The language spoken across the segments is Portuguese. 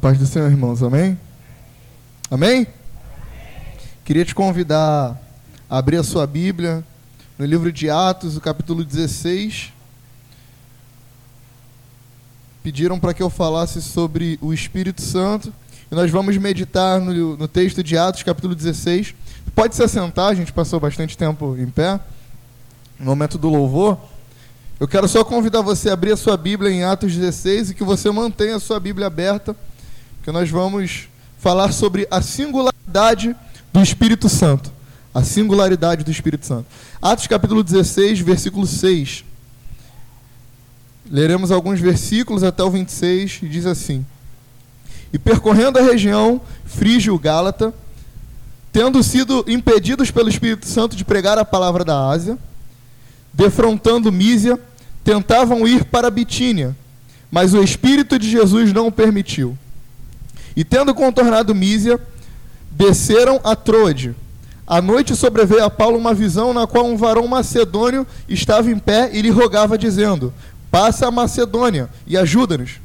paz do Senhor, irmãos. Amém? Amém? Queria te convidar a abrir a sua Bíblia no livro de Atos, o capítulo 16. Pediram para que eu falasse sobre o Espírito Santo. E nós vamos meditar no, no texto de Atos, capítulo 16. Pode se assentar, a gente passou bastante tempo em pé. No momento do louvor. Eu quero só convidar você a abrir a sua Bíblia em Atos 16 e que você mantenha a sua Bíblia aberta, porque nós vamos falar sobre a singularidade do Espírito Santo. A singularidade do Espírito Santo. Atos capítulo 16, versículo 6. Leremos alguns versículos até o 26 e diz assim: E percorrendo a região frígio-gálata, tendo sido impedidos pelo Espírito Santo de pregar a palavra da Ásia, defrontando Mísia, tentavam ir para Bitínia, mas o Espírito de Jesus não o permitiu. E tendo contornado Mísia, desceram a Troade. À noite sobreveio a Paulo uma visão na qual um varão macedônio estava em pé e lhe rogava, dizendo: Passa a Macedônia e ajuda-nos.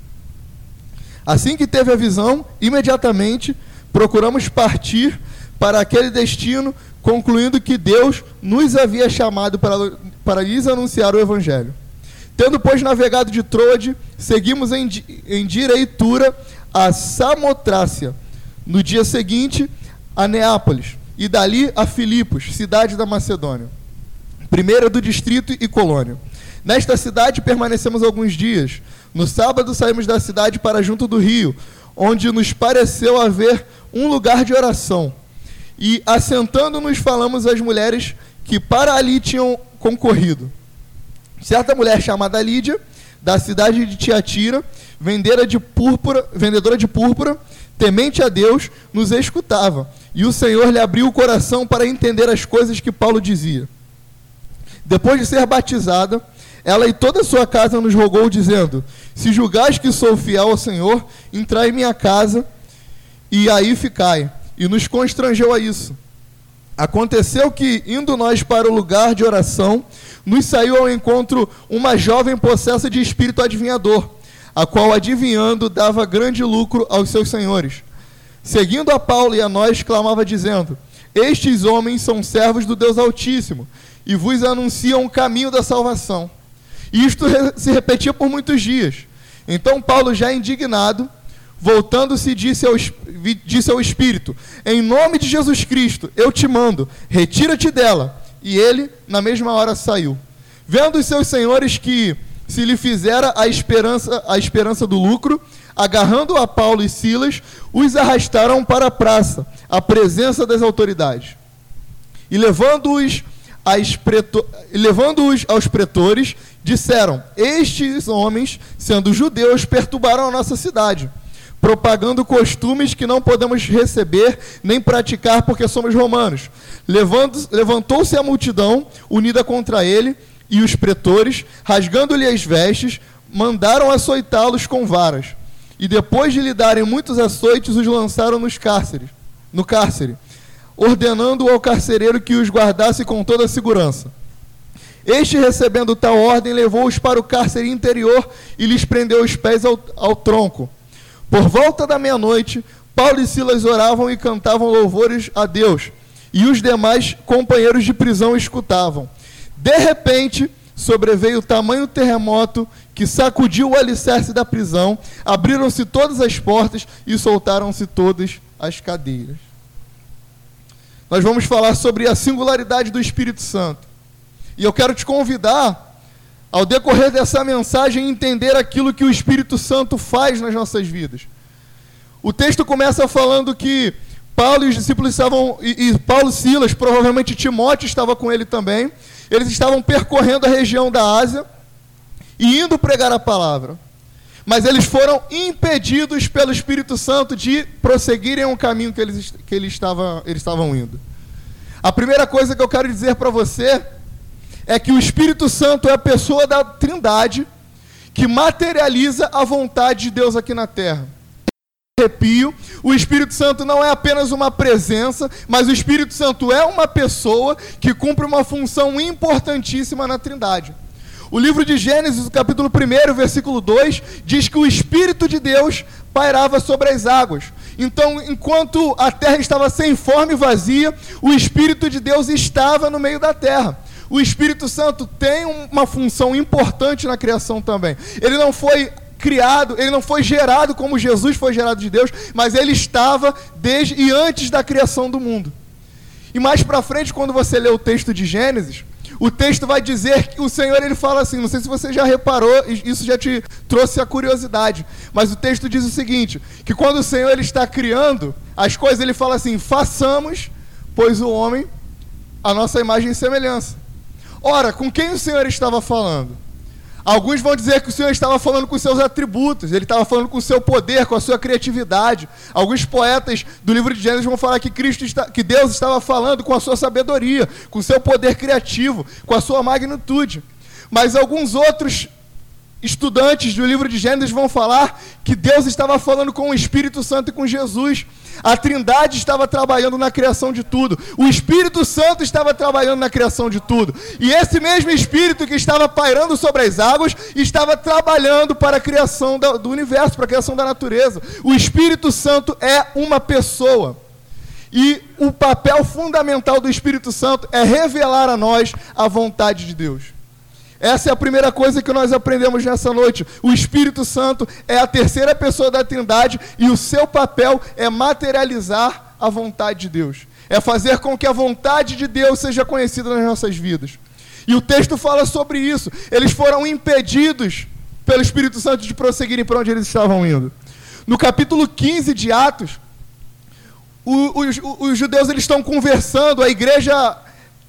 Assim que teve a visão, imediatamente procuramos partir para aquele destino, concluindo que Deus nos havia chamado para, para lhes anunciar o Evangelho. Tendo, pois, navegado de Troade, seguimos em, em direitura a Samotrácia. No dia seguinte, a Neápolis, e dali a Filipos, cidade da Macedônia, primeira do distrito e colônia. Nesta cidade permanecemos alguns dias. No sábado saímos da cidade para junto do rio, onde nos pareceu haver um lugar de oração. E assentando-nos falamos às mulheres que para ali tinham concorrido. Certa mulher chamada Lídia, da cidade de Tiatira, vendedora de púrpura, vendedora de púrpura, temente a Deus, nos escutava. E o Senhor lhe abriu o coração para entender as coisas que Paulo dizia. Depois de ser batizada, ela e toda a sua casa nos rogou, dizendo: Se julgais que sou fiel ao Senhor, entrai em minha casa e aí ficai. E nos constrangeu a isso. Aconteceu que, indo nós para o lugar de oração, nos saiu ao encontro uma jovem possessa de espírito adivinhador, a qual, adivinhando, dava grande lucro aos seus senhores. Seguindo a Paulo e a nós, clamava, dizendo: Estes homens são servos do Deus Altíssimo, e vos anunciam o caminho da salvação. Isto se repetia por muitos dias. Então Paulo, já indignado, voltando-se, disse ao, disse ao Espírito: Em nome de Jesus Cristo, eu te mando, retira-te dela. E ele, na mesma hora, saiu. Vendo os seus senhores que se lhe fizera a esperança, a esperança do lucro, agarrando a Paulo e Silas, os arrastaram para a praça, à presença das autoridades. E levando-os levando aos pretores, disseram: Estes homens, sendo judeus, perturbaram a nossa cidade propagando costumes que não podemos receber nem praticar porque somos romanos. Levantou-se a multidão unida contra ele e os pretores, rasgando-lhe as vestes, mandaram açoitá-los com varas. E depois de lhe darem muitos açoites, os lançaram nos cárceres, no cárcere, ordenando ao carcereiro que os guardasse com toda a segurança. Este, recebendo tal ordem, levou-os para o cárcere interior e lhes prendeu os pés ao, ao tronco por volta da meia-noite, Paulo e Silas oravam e cantavam louvores a Deus, e os demais companheiros de prisão escutavam. De repente, sobreveio tamanho terremoto que sacudiu o alicerce da prisão, abriram-se todas as portas e soltaram-se todas as cadeiras. Nós vamos falar sobre a singularidade do Espírito Santo. E eu quero te convidar ao decorrer dessa mensagem, entender aquilo que o Espírito Santo faz nas nossas vidas. O texto começa falando que Paulo e os discípulos estavam, e, e Paulo Silas, provavelmente Timóteo estava com ele também, eles estavam percorrendo a região da Ásia e indo pregar a palavra. Mas eles foram impedidos pelo Espírito Santo de prosseguirem o caminho que eles, que eles, estavam, eles estavam indo. A primeira coisa que eu quero dizer para você é que o Espírito Santo é a pessoa da Trindade que materializa a vontade de Deus aqui na terra. Arrepio, o Espírito Santo não é apenas uma presença, mas o Espírito Santo é uma pessoa que cumpre uma função importantíssima na Trindade. O livro de Gênesis, capítulo 1, versículo 2, diz que o Espírito de Deus pairava sobre as águas. Então, enquanto a terra estava sem forma e vazia, o Espírito de Deus estava no meio da terra. O Espírito Santo tem uma função importante na criação também. Ele não foi criado, ele não foi gerado como Jesus foi gerado de Deus, mas ele estava desde e antes da criação do mundo. E mais para frente, quando você lê o texto de Gênesis, o texto vai dizer que o Senhor ele fala assim, não sei se você já reparou, isso já te trouxe a curiosidade, mas o texto diz o seguinte, que quando o Senhor ele está criando as coisas, ele fala assim: "Façamos, pois o homem a nossa imagem e semelhança". Ora, com quem o Senhor estava falando? Alguns vão dizer que o Senhor estava falando com seus atributos, ele estava falando com o seu poder, com a sua criatividade. Alguns poetas do livro de Gênesis vão falar que Cristo está, que Deus estava falando com a sua sabedoria, com o seu poder criativo, com a sua magnitude. Mas alguns outros estudantes do livro de Gênesis vão falar que Deus estava falando com o Espírito Santo e com Jesus. A Trindade estava trabalhando na criação de tudo. O Espírito Santo estava trabalhando na criação de tudo. E esse mesmo Espírito que estava pairando sobre as águas estava trabalhando para a criação do universo, para a criação da natureza. O Espírito Santo é uma pessoa. E o papel fundamental do Espírito Santo é revelar a nós a vontade de Deus. Essa é a primeira coisa que nós aprendemos nessa noite. O Espírito Santo é a terceira pessoa da Trindade e o seu papel é materializar a vontade de Deus. É fazer com que a vontade de Deus seja conhecida nas nossas vidas. E o texto fala sobre isso. Eles foram impedidos pelo Espírito Santo de prosseguirem para onde eles estavam indo. No capítulo 15 de Atos, os, os, os judeus eles estão conversando, a igreja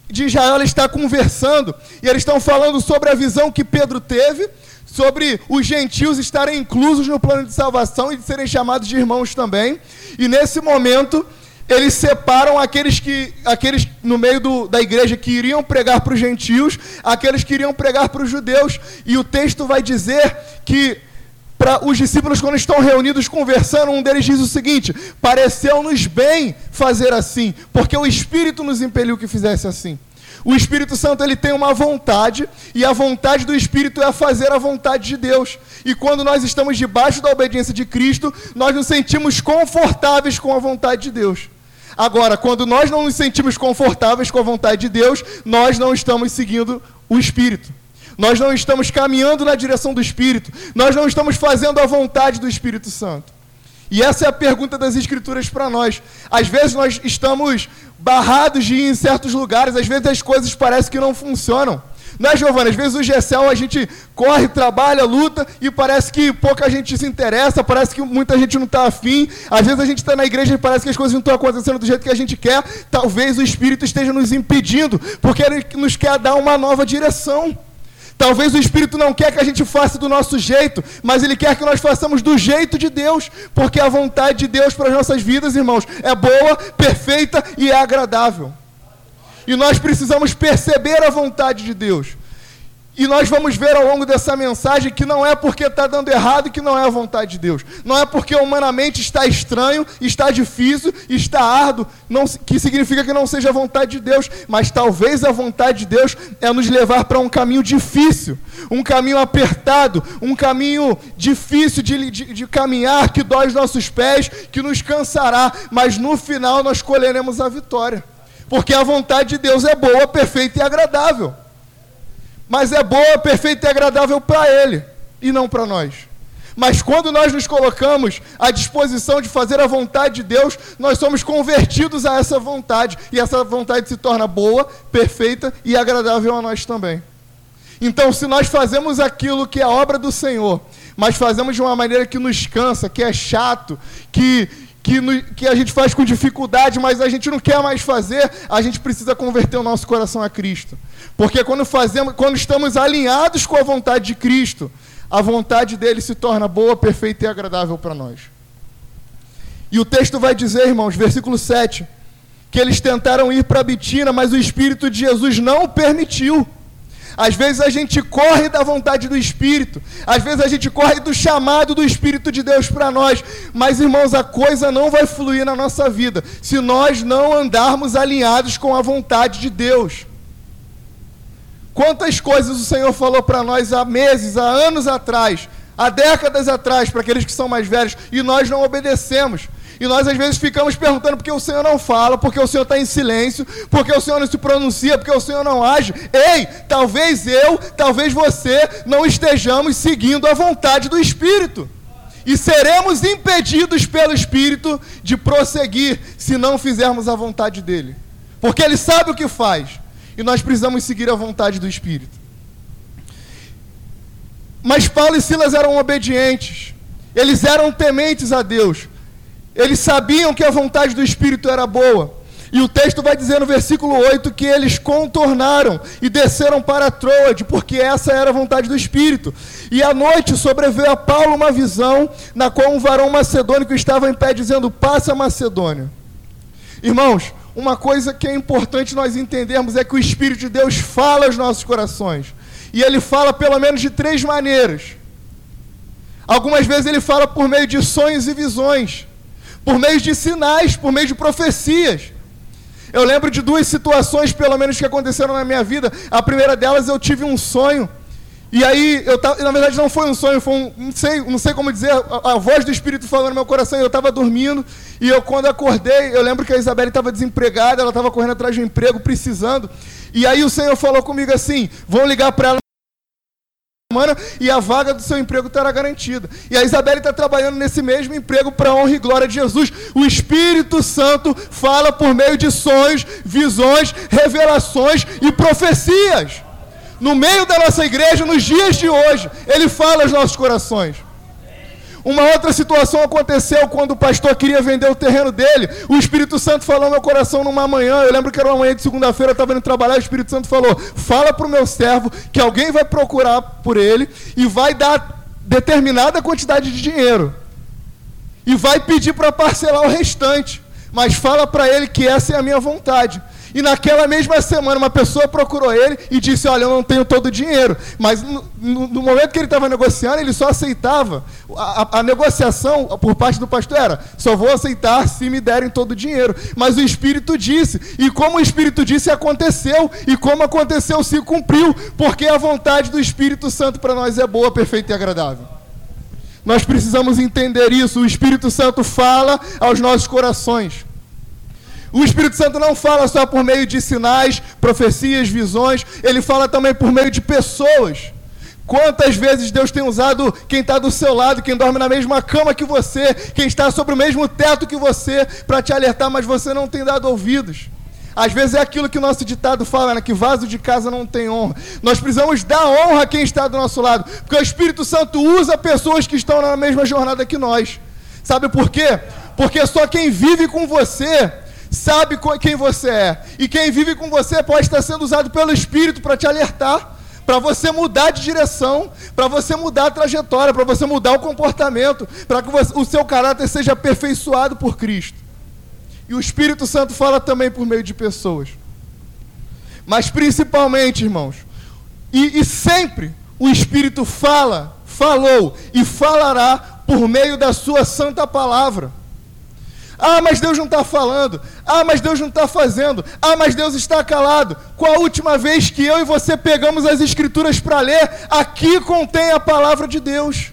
de Israel está conversando e eles estão falando sobre a visão que Pedro teve, sobre os gentios estarem inclusos no plano de salvação e de serem chamados de irmãos também. E nesse momento, eles separam aqueles que aqueles no meio do, da igreja que iriam pregar para os gentios, aqueles que iriam pregar para os judeus. E o texto vai dizer que para os discípulos, quando estão reunidos conversando, um deles diz o seguinte: Pareceu-nos bem fazer assim, porque o Espírito nos impeliu que fizesse assim. O Espírito Santo ele tem uma vontade, e a vontade do Espírito é fazer a vontade de Deus. E quando nós estamos debaixo da obediência de Cristo, nós nos sentimos confortáveis com a vontade de Deus. Agora, quando nós não nos sentimos confortáveis com a vontade de Deus, nós não estamos seguindo o Espírito. Nós não estamos caminhando na direção do Espírito. Nós não estamos fazendo a vontade do Espírito Santo. E essa é a pergunta das Escrituras para nós. Às vezes nós estamos barrados de ir em certos lugares, às vezes as coisas parecem que não funcionam. Não é, Giovana? Às vezes o GECEL a gente corre, trabalha, luta e parece que pouca gente se interessa, parece que muita gente não está afim. Às vezes a gente está na igreja e parece que as coisas não estão acontecendo do jeito que a gente quer. Talvez o Espírito esteja nos impedindo, porque ele nos quer dar uma nova direção. Talvez o Espírito não quer que a gente faça do nosso jeito, mas ele quer que nós façamos do jeito de Deus, porque a vontade de Deus para as nossas vidas, irmãos, é boa, perfeita e é agradável. E nós precisamos perceber a vontade de Deus. E nós vamos ver ao longo dessa mensagem que não é porque está dando errado que não é a vontade de Deus. Não é porque humanamente está estranho, está difícil, está árduo, não, que significa que não seja a vontade de Deus. Mas talvez a vontade de Deus é nos levar para um caminho difícil, um caminho apertado, um caminho difícil de, de, de caminhar, que dói os nossos pés, que nos cansará. Mas no final nós colheremos a vitória. Porque a vontade de Deus é boa, perfeita e agradável mas é boa, perfeita e agradável para Ele e não para nós. Mas quando nós nos colocamos à disposição de fazer a vontade de Deus, nós somos convertidos a essa vontade. E essa vontade se torna boa, perfeita e agradável a nós também. Então, se nós fazemos aquilo que é obra do Senhor, mas fazemos de uma maneira que nos cansa, que é chato, que, que, no, que a gente faz com dificuldade, mas a gente não quer mais fazer, a gente precisa converter o nosso coração a Cristo. Porque quando fazemos, quando estamos alinhados com a vontade de Cristo, a vontade dele se torna boa, perfeita e agradável para nós. E o texto vai dizer, irmãos, versículo 7, que eles tentaram ir para Bitina, mas o Espírito de Jesus não permitiu. Às vezes a gente corre da vontade do Espírito, às vezes a gente corre do chamado do Espírito de Deus para nós, mas irmãos, a coisa não vai fluir na nossa vida se nós não andarmos alinhados com a vontade de Deus. Quantas coisas o Senhor falou para nós há meses, há anos atrás, há décadas atrás, para aqueles que são mais velhos, e nós não obedecemos. E nós às vezes ficamos perguntando por que o Senhor não fala, porque o Senhor está em silêncio, porque o Senhor não se pronuncia, porque o Senhor não age. Ei, talvez eu, talvez você não estejamos seguindo a vontade do Espírito. E seremos impedidos pelo Espírito de prosseguir se não fizermos a vontade dele. Porque ele sabe o que faz. E nós precisamos seguir a vontade do Espírito. Mas Paulo e Silas eram obedientes. Eles eram tementes a Deus. Eles sabiam que a vontade do Espírito era boa. E o texto vai dizer no versículo 8 que eles contornaram e desceram para Troade, porque essa era a vontade do Espírito. E à noite sobreveio a Paulo uma visão, na qual um varão macedônico estava em pé, dizendo: Passa Macedônia. Irmãos, uma coisa que é importante nós entendermos é que o Espírito de Deus fala aos nossos corações. E ele fala pelo menos de três maneiras. Algumas vezes ele fala por meio de sonhos e visões, por meio de sinais, por meio de profecias. Eu lembro de duas situações, pelo menos, que aconteceram na minha vida. A primeira delas, eu tive um sonho. E aí, eu tava, na verdade, não foi um sonho, foi um, não sei, não sei como dizer, a, a voz do Espírito falando no meu coração. Eu estava dormindo e eu, quando acordei, eu lembro que a Isabelle estava desempregada, ela estava correndo atrás de um emprego, precisando. E aí o Senhor falou comigo assim: vão ligar para ela semana e a vaga do seu emprego estará garantida. E a Isabelle está trabalhando nesse mesmo emprego para a honra e glória de Jesus. O Espírito Santo fala por meio de sonhos, visões, revelações e profecias. No meio da nossa igreja, nos dias de hoje, ele fala aos nossos corações. Uma outra situação aconteceu quando o pastor queria vender o terreno dele. O Espírito Santo falou no meu coração numa manhã. Eu lembro que era uma manhã de segunda-feira, eu estava indo trabalhar. O Espírito Santo falou: Fala para o meu servo que alguém vai procurar por ele e vai dar determinada quantidade de dinheiro. E vai pedir para parcelar o restante. Mas fala para ele que essa é a minha vontade. E naquela mesma semana, uma pessoa procurou ele e disse: Olha, eu não tenho todo o dinheiro. Mas no, no, momento que ele estava negociando, ele só aceitava. A, a, a, negociação por parte do pastor era: Só vou aceitar se me derem todo o dinheiro. Mas o Espírito disse. E como o Espírito disse, aconteceu. E como aconteceu, se cumpriu. Porque a vontade do Espírito Santo para nós é boa, perfeita e agradável. Nós precisamos entender isso. O Espírito Santo fala aos nossos corações. O Espírito Santo não fala só por meio de sinais, profecias, visões, ele fala também por meio de pessoas. Quantas vezes Deus tem usado quem está do seu lado, quem dorme na mesma cama que você, quem está sobre o mesmo teto que você, para te alertar, mas você não tem dado ouvidos. Às vezes é aquilo que o nosso ditado fala, né? que vaso de casa não tem honra. Nós precisamos dar honra a quem está do nosso lado, porque o Espírito Santo usa pessoas que estão na mesma jornada que nós. Sabe por quê? Porque só quem vive com você sabe quem você é. E quem vive com você pode estar sendo usado pelo Espírito para te alertar, para você mudar de direção, para você mudar a trajetória, para você mudar o comportamento, para que o seu caráter seja aperfeiçoado por Cristo. E o Espírito Santo fala também por meio de pessoas. Mas principalmente, irmãos, e, e sempre o Espírito fala, falou e falará por meio da sua santa palavra. Ah, mas Deus não está falando. Ah, mas Deus não está fazendo. Ah, mas Deus está calado. Qual a última vez que eu e você pegamos as Escrituras para ler? Aqui contém a palavra de Deus.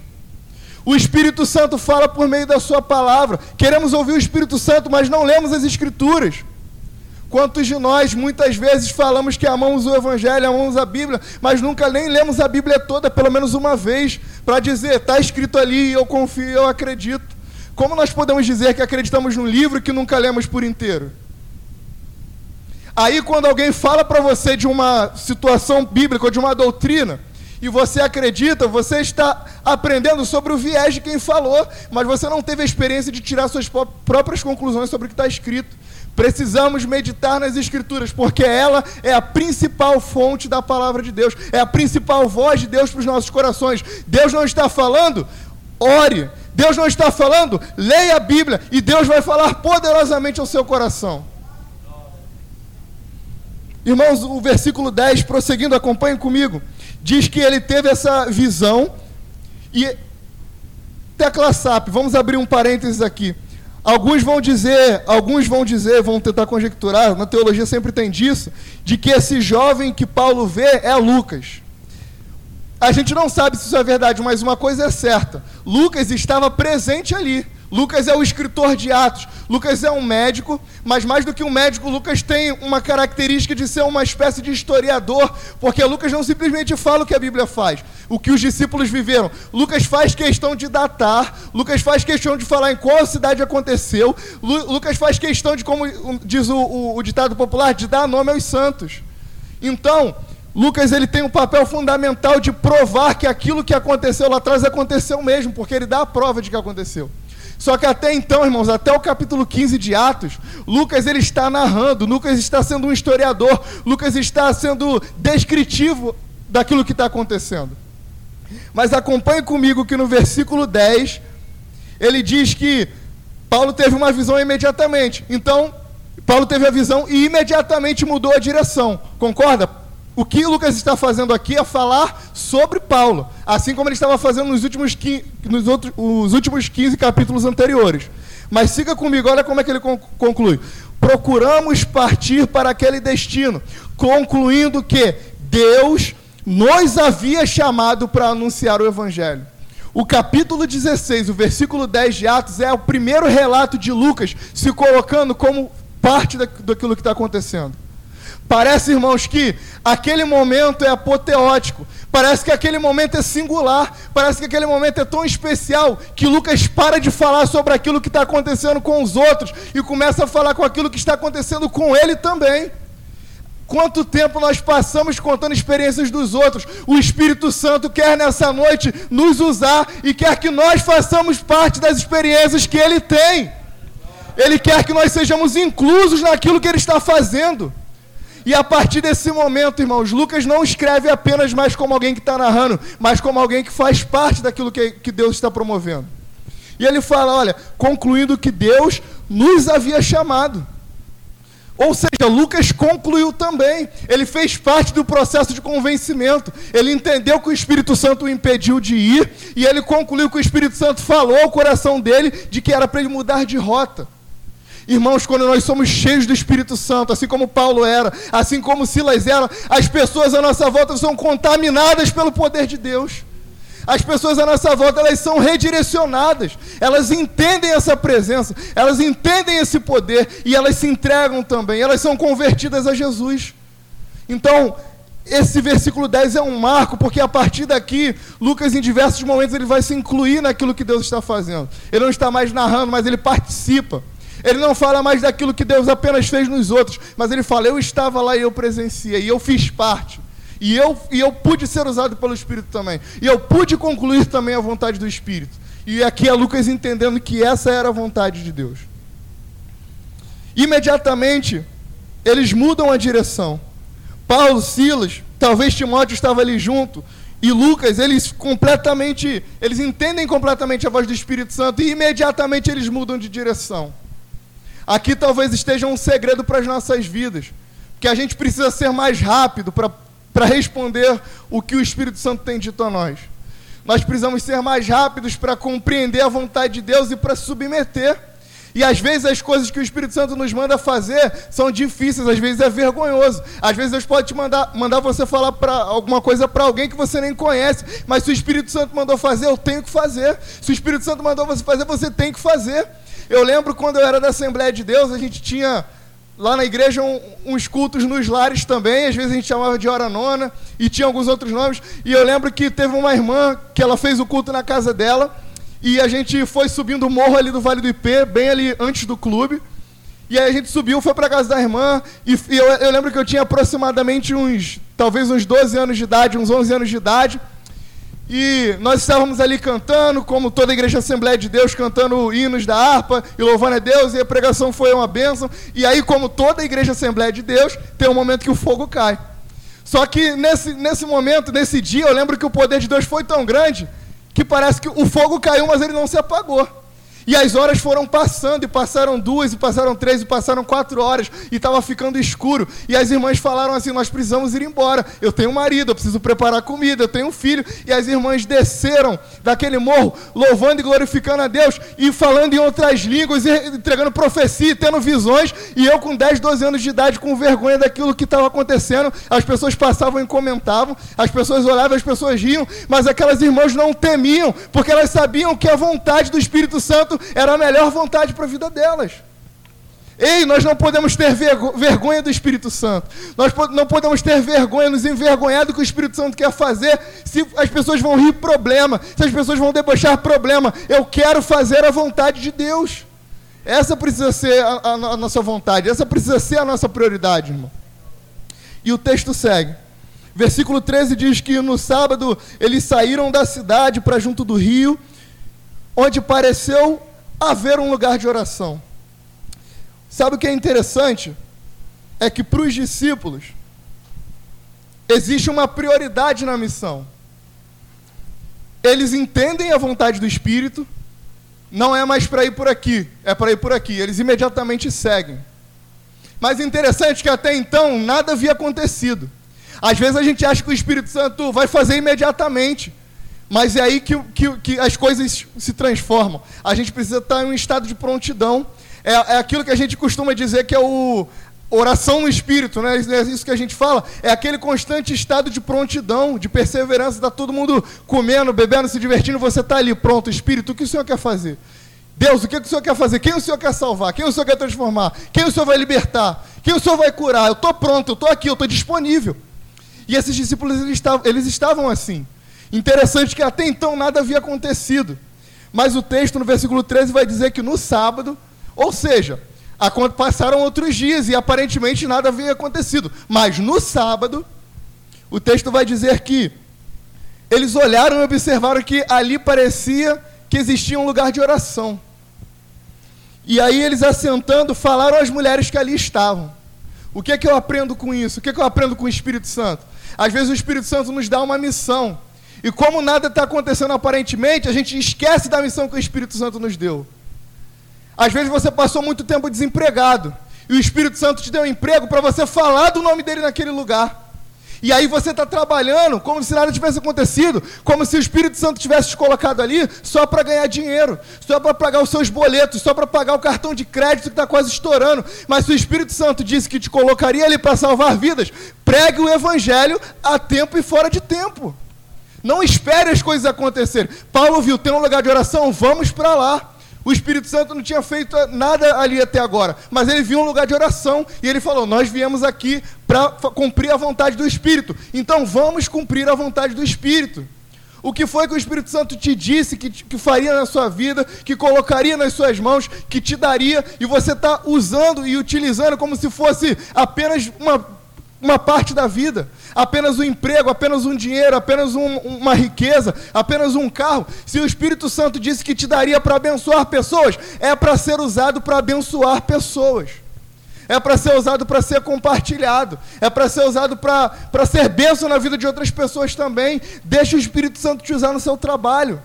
O Espírito Santo fala por meio da Sua palavra. Queremos ouvir o Espírito Santo, mas não lemos as Escrituras. Quantos de nós muitas vezes falamos que amamos o Evangelho, amamos a Bíblia, mas nunca nem lemos a Bíblia toda, pelo menos uma vez, para dizer, está escrito ali, eu confio, eu acredito. Como nós podemos dizer que acreditamos num livro que nunca lemos por inteiro? Aí, quando alguém fala para você de uma situação bíblica ou de uma doutrina, e você acredita, você está aprendendo sobre o viés de quem falou, mas você não teve a experiência de tirar suas próprias conclusões sobre o que está escrito. Precisamos meditar nas Escrituras, porque ela é a principal fonte da palavra de Deus, é a principal voz de Deus para os nossos corações. Deus não está falando? Ore. Deus não está falando? Leia a Bíblia e Deus vai falar poderosamente ao seu coração. Irmãos, o versículo 10, prosseguindo, acompanhem comigo, diz que ele teve essa visão e tecla SAP, vamos abrir um parênteses aqui. Alguns vão dizer, alguns vão dizer, vão tentar conjecturar, na teologia sempre tem disso, de que esse jovem que Paulo vê é Lucas. A gente não sabe se isso é verdade, mas uma coisa é certa: Lucas estava presente ali. Lucas é o escritor de Atos. Lucas é um médico, mas mais do que um médico, Lucas tem uma característica de ser uma espécie de historiador, porque Lucas não simplesmente fala o que a Bíblia faz, o que os discípulos viveram. Lucas faz questão de datar, Lucas faz questão de falar em qual cidade aconteceu, Lu Lucas faz questão de, como diz o, o, o ditado popular, de dar nome aos santos. Então, Lucas ele tem um papel fundamental de provar que aquilo que aconteceu lá atrás aconteceu mesmo, porque ele dá a prova de que aconteceu. Só que até então, irmãos, até o capítulo 15 de Atos, Lucas ele está narrando, Lucas está sendo um historiador, Lucas está sendo descritivo daquilo que está acontecendo. Mas acompanhe comigo que no versículo 10, ele diz que Paulo teve uma visão imediatamente. Então, Paulo teve a visão e imediatamente mudou a direção. Concorda? O que Lucas está fazendo aqui é falar sobre Paulo, assim como ele estava fazendo nos últimos, 15, nos outros, os últimos 15 capítulos anteriores. Mas siga comigo, olha como é que ele conclui. Procuramos partir para aquele destino, concluindo que Deus nos havia chamado para anunciar o Evangelho. O capítulo 16, o versículo 10 de Atos, é o primeiro relato de Lucas se colocando como parte daquilo que está acontecendo. Parece, irmãos, que aquele momento é apoteótico. Parece que aquele momento é singular. Parece que aquele momento é tão especial que Lucas para de falar sobre aquilo que está acontecendo com os outros e começa a falar com aquilo que está acontecendo com ele também. Quanto tempo nós passamos contando experiências dos outros? O Espírito Santo quer nessa noite nos usar e quer que nós façamos parte das experiências que ele tem. Ele quer que nós sejamos inclusos naquilo que ele está fazendo. E a partir desse momento, irmãos, Lucas não escreve apenas mais como alguém que está narrando, mas como alguém que faz parte daquilo que, que Deus está promovendo. E ele fala: olha, concluindo que Deus nos havia chamado. Ou seja, Lucas concluiu também. Ele fez parte do processo de convencimento. Ele entendeu que o Espírito Santo o impediu de ir. E ele concluiu que o Espírito Santo falou ao coração dele de que era para ele mudar de rota. Irmãos, quando nós somos cheios do Espírito Santo, assim como Paulo era, assim como Silas era, as pessoas à nossa volta são contaminadas pelo poder de Deus. As pessoas à nossa volta, elas são redirecionadas. Elas entendem essa presença, elas entendem esse poder e elas se entregam também. Elas são convertidas a Jesus. Então, esse versículo 10 é um marco, porque a partir daqui, Lucas, em diversos momentos, ele vai se incluir naquilo que Deus está fazendo. Ele não está mais narrando, mas ele participa. Ele não fala mais daquilo que Deus apenas fez nos outros, mas ele fala: Eu estava lá e eu presenciei, e eu fiz parte. E eu, e eu pude ser usado pelo Espírito também. E eu pude concluir também a vontade do Espírito. E aqui é Lucas entendendo que essa era a vontade de Deus. Imediatamente, eles mudam a direção. Paulo, Silas, talvez Timóteo estava ali junto, e Lucas, eles completamente, eles entendem completamente a voz do Espírito Santo e imediatamente eles mudam de direção. Aqui talvez esteja um segredo para as nossas vidas, que a gente precisa ser mais rápido para responder o que o Espírito Santo tem dito a nós. Nós precisamos ser mais rápidos para compreender a vontade de Deus e para submeter. E às vezes as coisas que o Espírito Santo nos manda fazer são difíceis, às vezes é vergonhoso. Às vezes Deus pode te mandar, mandar você falar para alguma coisa para alguém que você nem conhece, mas se o Espírito Santo mandou fazer, eu tenho que fazer. Se o Espírito Santo mandou você fazer, você tem que fazer. Eu lembro quando eu era da Assembleia de Deus, a gente tinha lá na igreja um, uns cultos nos lares também, às vezes a gente chamava de hora nona, e tinha alguns outros nomes. E eu lembro que teve uma irmã que ela fez o culto na casa dela, e a gente foi subindo o morro ali do Vale do IP, bem ali antes do clube. E aí a gente subiu, foi para casa da irmã, e, e eu, eu lembro que eu tinha aproximadamente uns, talvez uns 12 anos de idade, uns 11 anos de idade. E nós estávamos ali cantando, como toda a igreja Assembleia de Deus, cantando hinos da harpa e louvando a Deus, e a pregação foi uma bênção. E aí, como toda a igreja Assembleia de Deus, tem um momento que o fogo cai. Só que nesse, nesse momento, nesse dia, eu lembro que o poder de Deus foi tão grande que parece que o fogo caiu, mas ele não se apagou. E as horas foram passando, e passaram duas, e passaram três, e passaram quatro horas, e estava ficando escuro. E as irmãs falaram assim: Nós precisamos ir embora. Eu tenho um marido, eu preciso preparar comida, eu tenho um filho. E as irmãs desceram daquele morro, louvando e glorificando a Deus, e falando em outras línguas, e entregando profecia, e tendo visões. E eu, com 10, 12 anos de idade, com vergonha daquilo que estava acontecendo, as pessoas passavam e comentavam, as pessoas olhavam, as pessoas riam, mas aquelas irmãs não temiam, porque elas sabiam que a vontade do Espírito Santo era a melhor vontade para a vida delas. Ei, nós não podemos ter vergonha do Espírito Santo. Nós não podemos ter vergonha, nos envergonhar do que o Espírito Santo quer fazer. Se as pessoas vão rir, problema. Se as pessoas vão debochar, problema. Eu quero fazer a vontade de Deus. Essa precisa ser a, a, a nossa vontade. Essa precisa ser a nossa prioridade, irmão. E o texto segue. Versículo 13 diz que no sábado eles saíram da cidade para junto do rio onde pareceu haver um lugar de oração. Sabe o que é interessante? É que para os discípulos existe uma prioridade na missão. Eles entendem a vontade do Espírito, não é mais para ir por aqui, é para ir por aqui. Eles imediatamente seguem. Mas interessante que até então nada havia acontecido. Às vezes a gente acha que o Espírito Santo vai fazer imediatamente. Mas é aí que, que, que as coisas se transformam. A gente precisa estar em um estado de prontidão. É, é aquilo que a gente costuma dizer que é o oração no espírito, né? É isso que a gente fala. É aquele constante estado de prontidão, de perseverança. Está todo mundo comendo, bebendo, se divertindo. Você está ali, pronto. Espírito, o que o Senhor quer fazer? Deus, o que o Senhor quer fazer? Quem o Senhor quer salvar? Quem o Senhor quer transformar? Quem o Senhor vai libertar? Quem o Senhor vai curar? Eu estou pronto, eu estou aqui, eu estou disponível. E esses discípulos, eles estavam, eles estavam assim. Interessante que até então nada havia acontecido. Mas o texto no versículo 13 vai dizer que no sábado, ou seja, passaram outros dias e aparentemente nada havia acontecido. Mas no sábado, o texto vai dizer que eles olharam e observaram que ali parecia que existia um lugar de oração. E aí eles assentando falaram às mulheres que ali estavam. O que é que eu aprendo com isso? O que é que eu aprendo com o Espírito Santo? Às vezes o Espírito Santo nos dá uma missão. E como nada está acontecendo aparentemente, a gente esquece da missão que o Espírito Santo nos deu. Às vezes você passou muito tempo desempregado. E o Espírito Santo te deu um emprego para você falar do nome dele naquele lugar. E aí você está trabalhando como se nada tivesse acontecido, como se o Espírito Santo tivesse te colocado ali só para ganhar dinheiro, só para pagar os seus boletos, só para pagar o cartão de crédito que está quase estourando. Mas se o Espírito Santo disse que te colocaria ali para salvar vidas, pregue o Evangelho a tempo e fora de tempo. Não espere as coisas acontecerem. Paulo viu, tem um lugar de oração, vamos para lá. O Espírito Santo não tinha feito nada ali até agora, mas ele viu um lugar de oração e ele falou: Nós viemos aqui para cumprir a vontade do Espírito, então vamos cumprir a vontade do Espírito. O que foi que o Espírito Santo te disse que, que faria na sua vida, que colocaria nas suas mãos, que te daria, e você está usando e utilizando como se fosse apenas uma, uma parte da vida apenas um emprego, apenas um dinheiro, apenas um, uma riqueza, apenas um carro. Se o Espírito Santo disse que te daria para abençoar pessoas, é para ser usado para abençoar pessoas. É para ser usado para ser compartilhado. É para ser usado para ser bênção na vida de outras pessoas também. Deixa o Espírito Santo te usar no seu trabalho.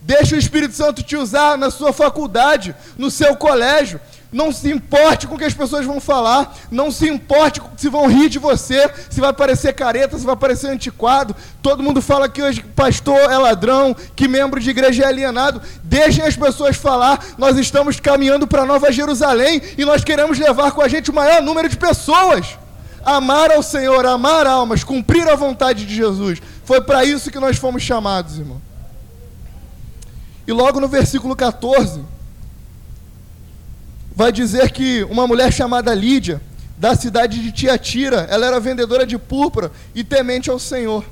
Deixa o Espírito Santo te usar na sua faculdade, no seu colégio. Não se importe com o que as pessoas vão falar. Não se importe se vão rir de você, se vai parecer careta, se vai parecer antiquado. Todo mundo fala que hoje pastor é ladrão, que membro de igreja é alienado. Deixem as pessoas falar. Nós estamos caminhando para Nova Jerusalém e nós queremos levar com a gente o maior número de pessoas. Amar ao Senhor, amar almas, cumprir a vontade de Jesus. Foi para isso que nós fomos chamados, irmão. E logo no versículo 14 vai dizer que uma mulher chamada Lídia, da cidade de Tiatira, ela era vendedora de púrpura e temente ao Senhor.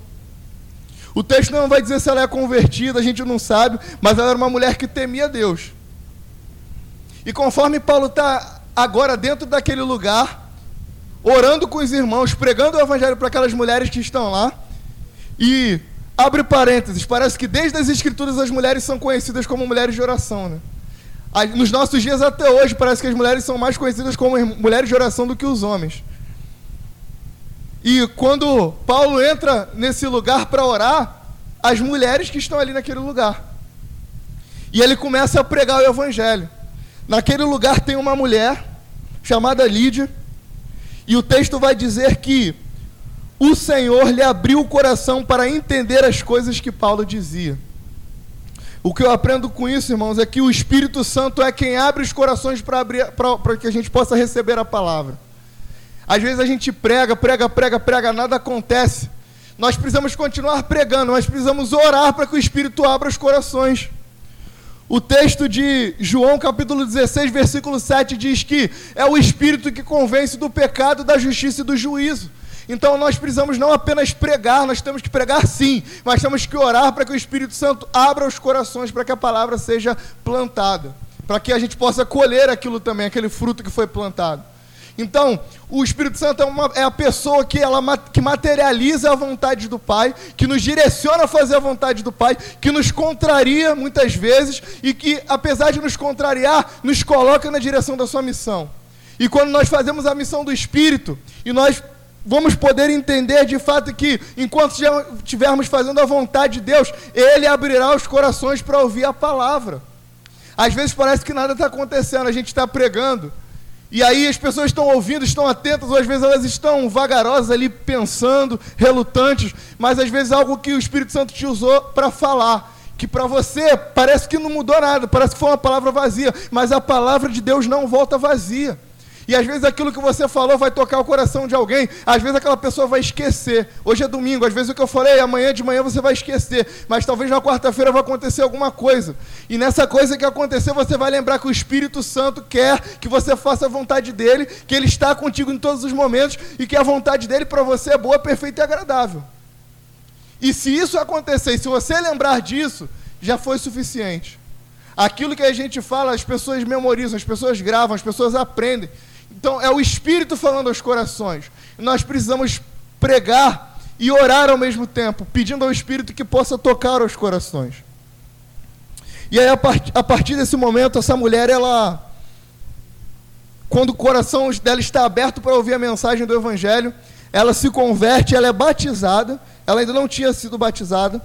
O texto não vai dizer se ela é convertida, a gente não sabe, mas ela era uma mulher que temia Deus. E conforme Paulo está agora dentro daquele lugar, orando com os irmãos, pregando o evangelho para aquelas mulheres que estão lá, e abre parênteses, parece que desde as escrituras as mulheres são conhecidas como mulheres de oração, né? Nos nossos dias até hoje, parece que as mulheres são mais conhecidas como mulheres de oração do que os homens. E quando Paulo entra nesse lugar para orar, as mulheres que estão ali naquele lugar. E ele começa a pregar o evangelho. Naquele lugar tem uma mulher chamada Lídia, e o texto vai dizer que o Senhor lhe abriu o coração para entender as coisas que Paulo dizia. O que eu aprendo com isso, irmãos, é que o Espírito Santo é quem abre os corações para que a gente possa receber a palavra. Às vezes a gente prega, prega, prega, prega, nada acontece. Nós precisamos continuar pregando, nós precisamos orar para que o Espírito abra os corações. O texto de João capítulo 16, versículo 7 diz que é o Espírito que convence do pecado, da justiça e do juízo. Então nós precisamos não apenas pregar, nós temos que pregar sim, mas temos que orar para que o Espírito Santo abra os corações para que a palavra seja plantada, para que a gente possa colher aquilo também, aquele fruto que foi plantado. Então, o Espírito Santo é, uma, é, a pessoa que, ela, que materializa a vontade do Pai, que nos direciona a fazer a vontade do Pai, que nos contraria muitas vezes e que, apesar de nos contrariar, nos coloca na direção da sua missão. E quando nós fazemos a missão do Espírito e nós vamos poder entender de fato que, enquanto estivermos fazendo a vontade de Deus, Ele abrirá os corações para ouvir a palavra. Às vezes parece que nada está acontecendo, a gente está pregando, e aí as pessoas estão ouvindo, estão atentas, ou às vezes elas estão vagarosas ali pensando, relutantes, mas às vezes algo que o Espírito Santo te usou para falar. Que para você parece que não mudou nada, parece que foi uma palavra vazia, mas a palavra de Deus não volta vazia. E às vezes aquilo que você falou vai tocar o coração de alguém, às vezes aquela pessoa vai esquecer. Hoje é domingo, às vezes o que eu falei, amanhã de manhã você vai esquecer, mas talvez na quarta-feira vai acontecer alguma coisa. E nessa coisa que acontecer, você vai lembrar que o Espírito Santo quer que você faça a vontade dele, que ele está contigo em todos os momentos e que a vontade dele para você é boa, perfeita e agradável. E se isso acontecer, e se você lembrar disso, já foi suficiente. Aquilo que a gente fala, as pessoas memorizam, as pessoas gravam, as pessoas aprendem. Então, é o Espírito falando aos corações. Nós precisamos pregar e orar ao mesmo tempo, pedindo ao Espírito que possa tocar aos corações. E aí, a, part a partir desse momento, essa mulher, ela. Quando o coração dela está aberto para ouvir a mensagem do Evangelho, ela se converte, ela é batizada, ela ainda não tinha sido batizada,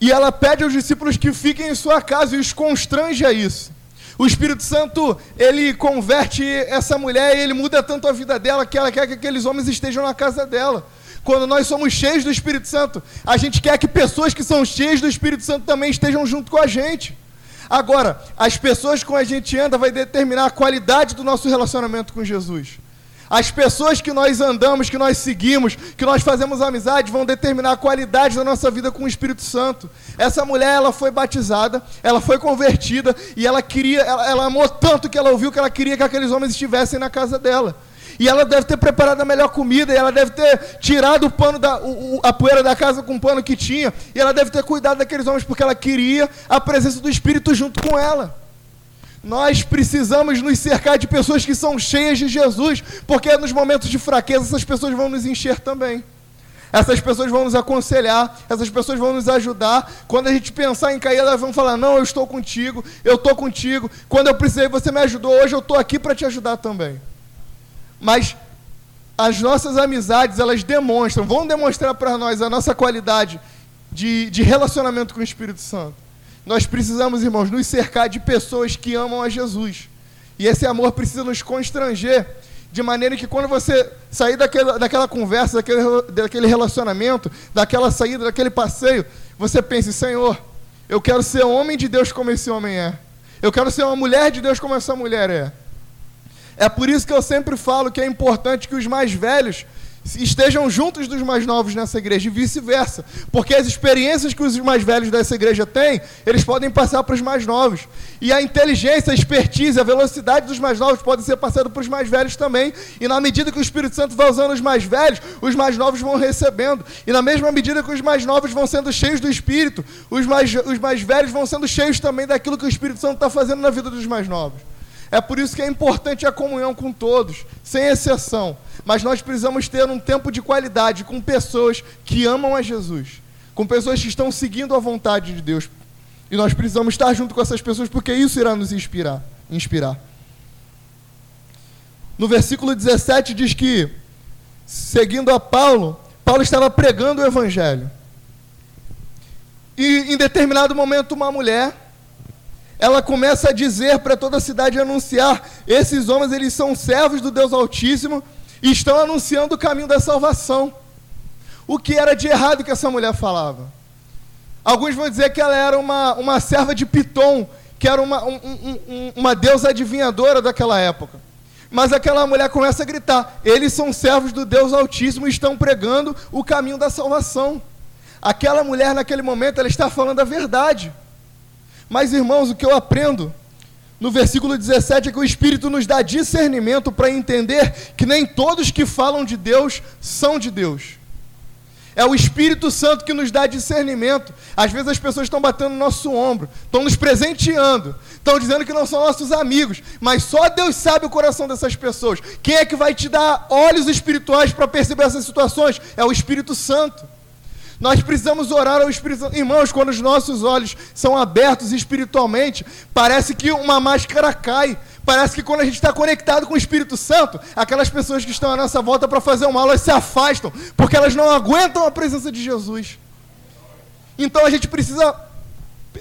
e ela pede aos discípulos que fiquem em sua casa e os constrange a isso. O Espírito Santo, ele converte essa mulher e ele muda tanto a vida dela que ela quer que aqueles homens estejam na casa dela. Quando nós somos cheios do Espírito Santo, a gente quer que pessoas que são cheias do Espírito Santo também estejam junto com a gente. Agora, as pessoas com a gente anda vai determinar a qualidade do nosso relacionamento com Jesus. As pessoas que nós andamos, que nós seguimos, que nós fazemos amizade, vão determinar a qualidade da nossa vida com o Espírito Santo. Essa mulher, ela foi batizada, ela foi convertida e ela queria, ela, ela amou tanto que ela ouviu que ela queria que aqueles homens estivessem na casa dela. E ela deve ter preparado a melhor comida, e ela deve ter tirado o pano da, o, a poeira da casa com o pano que tinha, e ela deve ter cuidado daqueles homens porque ela queria a presença do Espírito junto com ela. Nós precisamos nos cercar de pessoas que são cheias de Jesus, porque nos momentos de fraqueza essas pessoas vão nos encher também. Essas pessoas vão nos aconselhar, essas pessoas vão nos ajudar. Quando a gente pensar em cair, elas vão falar: Não, eu estou contigo, eu estou contigo. Quando eu precisei, você me ajudou. Hoje eu estou aqui para te ajudar também. Mas as nossas amizades, elas demonstram, vão demonstrar para nós a nossa qualidade de, de relacionamento com o Espírito Santo. Nós precisamos, irmãos, nos cercar de pessoas que amam a Jesus. E esse amor precisa nos constranger, de maneira que quando você sair daquela, daquela conversa, daquele, daquele relacionamento, daquela saída, daquele passeio, você pense: Senhor, eu quero ser homem de Deus como esse homem é. Eu quero ser uma mulher de Deus como essa mulher é. É por isso que eu sempre falo que é importante que os mais velhos estejam juntos dos mais novos nessa igreja e vice-versa. Porque as experiências que os mais velhos dessa igreja têm, eles podem passar para os mais novos. E a inteligência, a expertise, a velocidade dos mais novos podem ser passadas para os mais velhos também. E na medida que o Espírito Santo vai usando os mais velhos, os mais novos vão recebendo. E na mesma medida que os mais novos vão sendo cheios do Espírito, os mais, os mais velhos vão sendo cheios também daquilo que o Espírito Santo está fazendo na vida dos mais novos. É por isso que é importante a comunhão com todos, sem exceção. Mas nós precisamos ter um tempo de qualidade com pessoas que amam a Jesus, com pessoas que estão seguindo a vontade de Deus. E nós precisamos estar junto com essas pessoas porque isso irá nos inspirar. inspirar. No versículo 17 diz que, seguindo a Paulo, Paulo estava pregando o evangelho. E em determinado momento, uma mulher ela começa a dizer para toda a cidade anunciar: esses homens eles são servos do Deus Altíssimo e estão anunciando o caminho da salvação. O que era de errado que essa mulher falava? Alguns vão dizer que ela era uma, uma serva de Piton, que era uma, um, um, uma deusa adivinhadora daquela época. Mas aquela mulher começa a gritar: eles são servos do Deus Altíssimo e estão pregando o caminho da salvação. Aquela mulher, naquele momento, ela está falando a verdade. Mas, irmãos, o que eu aprendo no versículo 17 é que o Espírito nos dá discernimento para entender que nem todos que falam de Deus são de Deus. É o Espírito Santo que nos dá discernimento. Às vezes as pessoas estão batendo no nosso ombro, estão nos presenteando, estão dizendo que não são nossos amigos, mas só Deus sabe o coração dessas pessoas. Quem é que vai te dar olhos espirituais para perceber essas situações? É o Espírito Santo. Nós precisamos orar ao Espírito Santo. Irmãos, quando os nossos olhos são abertos espiritualmente, parece que uma máscara cai. Parece que quando a gente está conectado com o Espírito Santo, aquelas pessoas que estão à nossa volta para fazer o mal, elas se afastam, porque elas não aguentam a presença de Jesus. Então a gente precisa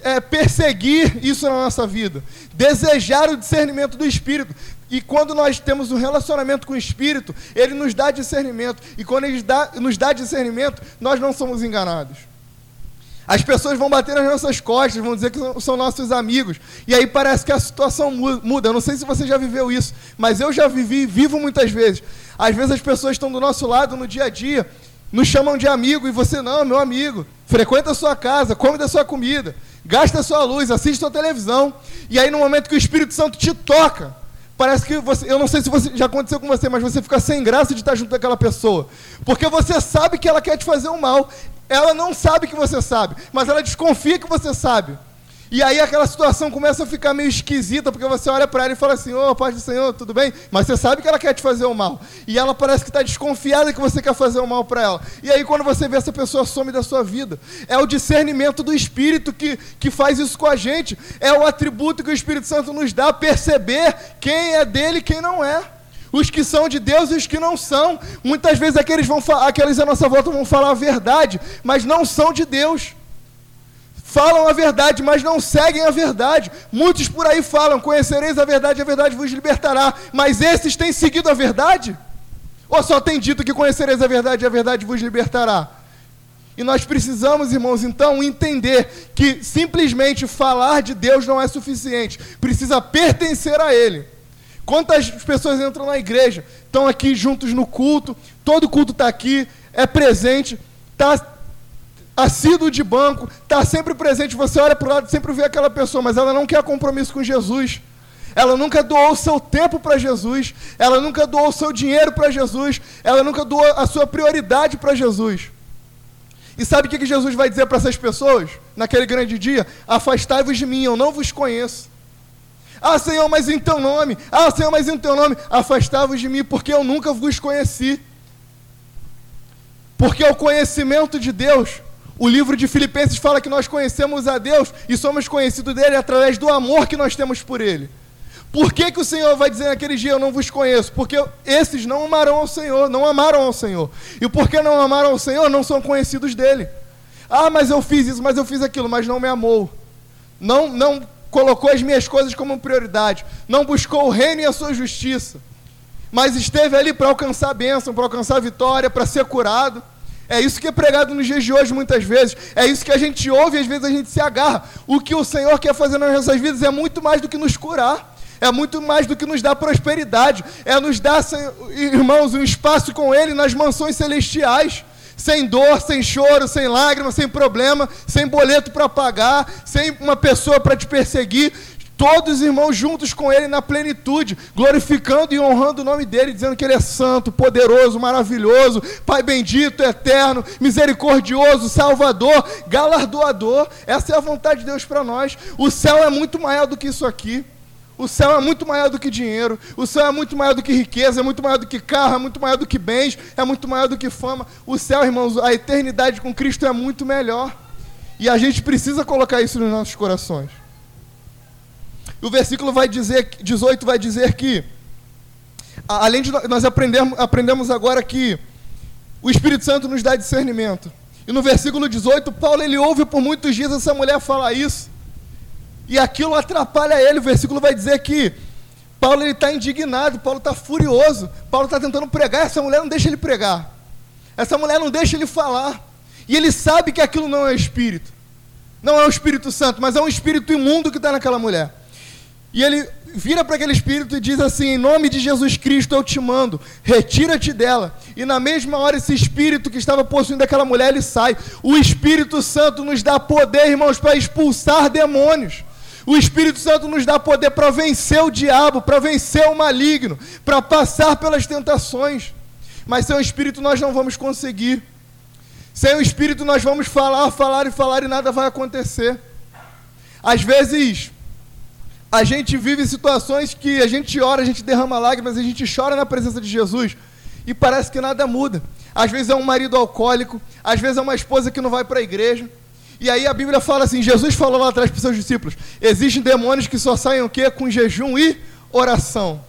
é, perseguir isso na nossa vida, desejar o discernimento do Espírito. E quando nós temos um relacionamento com o Espírito, ele nos dá discernimento. E quando ele dá, nos dá discernimento, nós não somos enganados. As pessoas vão bater nas nossas costas, vão dizer que são nossos amigos. E aí parece que a situação muda. Eu não sei se você já viveu isso, mas eu já vivi e vivo muitas vezes. Às vezes as pessoas estão do nosso lado no dia a dia, nos chamam de amigo, e você, não, meu amigo, frequenta a sua casa, come da sua comida, gasta a sua luz, assiste a sua televisão. E aí no momento que o Espírito Santo te toca, Parece que você, eu não sei se você, já aconteceu com você, mas você fica sem graça de estar junto daquela pessoa. Porque você sabe que ela quer te fazer um mal. Ela não sabe que você sabe, mas ela desconfia que você sabe. E aí aquela situação começa a ficar meio esquisita, porque você olha para ela e fala assim, ô, oh, paz do Senhor, tudo bem? Mas você sabe que ela quer te fazer o mal. E ela parece que está desconfiada que você quer fazer o mal para ela. E aí quando você vê essa pessoa some da sua vida, é o discernimento do Espírito que, que faz isso com a gente. É o atributo que o Espírito Santo nos dá, perceber quem é dele e quem não é. Os que são de Deus e os que não são. Muitas vezes aqueles, vão, aqueles à nossa volta vão falar a verdade, mas não são de Deus falam a verdade, mas não seguem a verdade. Muitos por aí falam: conhecereis a verdade, a verdade vos libertará. Mas esses têm seguido a verdade? Ou só têm dito que conhecereis a verdade e a verdade vos libertará? E nós precisamos, irmãos, então entender que simplesmente falar de Deus não é suficiente, precisa pertencer a Ele. Quantas pessoas entram na igreja, estão aqui juntos no culto, todo culto está aqui, é presente, está assíduo de banco, está sempre presente, você olha para o lado, sempre vê aquela pessoa, mas ela não quer compromisso com Jesus. Ela nunca doou seu tempo para Jesus, ela nunca doou seu dinheiro para Jesus, ela nunca doou a sua prioridade para Jesus. E sabe o que Jesus vai dizer para essas pessoas naquele grande dia? Afastai-vos de mim, eu não vos conheço. Ah, Senhor, mas em teu nome. Ah, Senhor, mas em teu nome. Afastai-vos de mim, porque eu nunca vos conheci. Porque o conhecimento de Deus o livro de Filipenses fala que nós conhecemos a Deus e somos conhecidos dele através do amor que nós temos por ele. Por que, que o Senhor vai dizer naquele dia eu não vos conheço? Porque esses não amaram ao Senhor, não amaram ao Senhor. E porque não amaram ao Senhor, não são conhecidos dele. Ah, mas eu fiz isso, mas eu fiz aquilo, mas não me amou. Não, não colocou as minhas coisas como prioridade. Não buscou o reino e a sua justiça. Mas esteve ali para alcançar a bênção, para alcançar a vitória, para ser curado. É isso que é pregado nos dias de hoje muitas vezes. É isso que a gente ouve e às vezes a gente se agarra. O que o Senhor quer fazer nas nossas vidas é muito mais do que nos curar. É muito mais do que nos dar prosperidade. É nos dar, irmãos, um espaço com Ele nas mansões celestiais. Sem dor, sem choro, sem lágrimas, sem problema, sem boleto para pagar, sem uma pessoa para te perseguir, todos os irmãos juntos com Ele na plenitude, glorificando e honrando o nome dEle, dizendo que Ele é santo, poderoso, maravilhoso, Pai bendito, eterno, misericordioso, salvador, galardoador. Essa é a vontade de Deus para nós. O céu é muito maior do que isso aqui. O céu é muito maior do que dinheiro, o céu é muito maior do que riqueza, é muito maior do que carro, é muito maior do que bens, é muito maior do que fama. O céu, irmãos, a eternidade com Cristo é muito melhor. E a gente precisa colocar isso nos nossos corações. O versículo vai dizer, 18 vai dizer que, além de nós aprendemos, aprendemos agora que o Espírito Santo nos dá discernimento. E no versículo 18, Paulo ele ouve por muitos dias essa mulher falar isso. E aquilo atrapalha ele. O versículo vai dizer que Paulo está indignado, Paulo está furioso, Paulo está tentando pregar, essa mulher não deixa ele pregar. Essa mulher não deixa ele falar. E ele sabe que aquilo não é espírito. Não é o Espírito Santo, mas é um espírito imundo que está naquela mulher. E ele vira para aquele espírito e diz assim: Em nome de Jesus Cristo eu te mando, retira-te dela. E na mesma hora, esse espírito que estava possuindo aquela mulher, ele sai. O Espírito Santo nos dá poder, irmãos, para expulsar demônios. O Espírito Santo nos dá poder para vencer o diabo, para vencer o maligno, para passar pelas tentações. Mas sem o Espírito nós não vamos conseguir. Sem o Espírito nós vamos falar, falar e falar e nada vai acontecer. Às vezes, a gente vive situações que a gente ora, a gente derrama lágrimas, a gente chora na presença de Jesus e parece que nada muda. Às vezes é um marido alcoólico, às vezes é uma esposa que não vai para a igreja. E aí a Bíblia fala assim: Jesus falou lá atrás para os seus discípulos: existem demônios que só saem o quê? Com jejum e oração.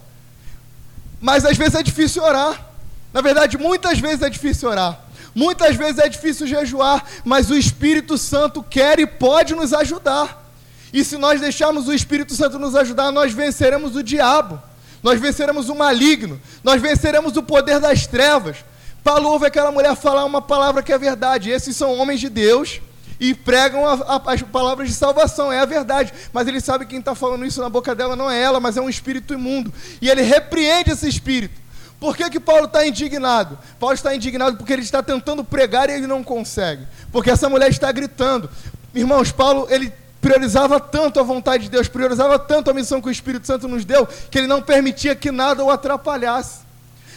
Mas às vezes é difícil orar. Na verdade, muitas vezes é difícil orar. Muitas vezes é difícil jejuar, mas o Espírito Santo quer e pode nos ajudar. E se nós deixarmos o Espírito Santo nos ajudar, nós venceremos o diabo, nós venceremos o maligno, nós venceremos o poder das trevas. Paulo ouve aquela mulher falar uma palavra que é verdade. Esses são homens de Deus e pregam a, a, as palavras de salvação, é a verdade. Mas ele sabe que quem está falando isso na boca dela não é ela, mas é um espírito imundo. E ele repreende esse espírito. Por que, que Paulo está indignado? Paulo está indignado porque ele está tentando pregar e ele não consegue. Porque essa mulher está gritando. Irmãos, Paulo, ele priorizava tanto a vontade de Deus, priorizava tanto a missão que o Espírito Santo nos deu, que ele não permitia que nada o atrapalhasse.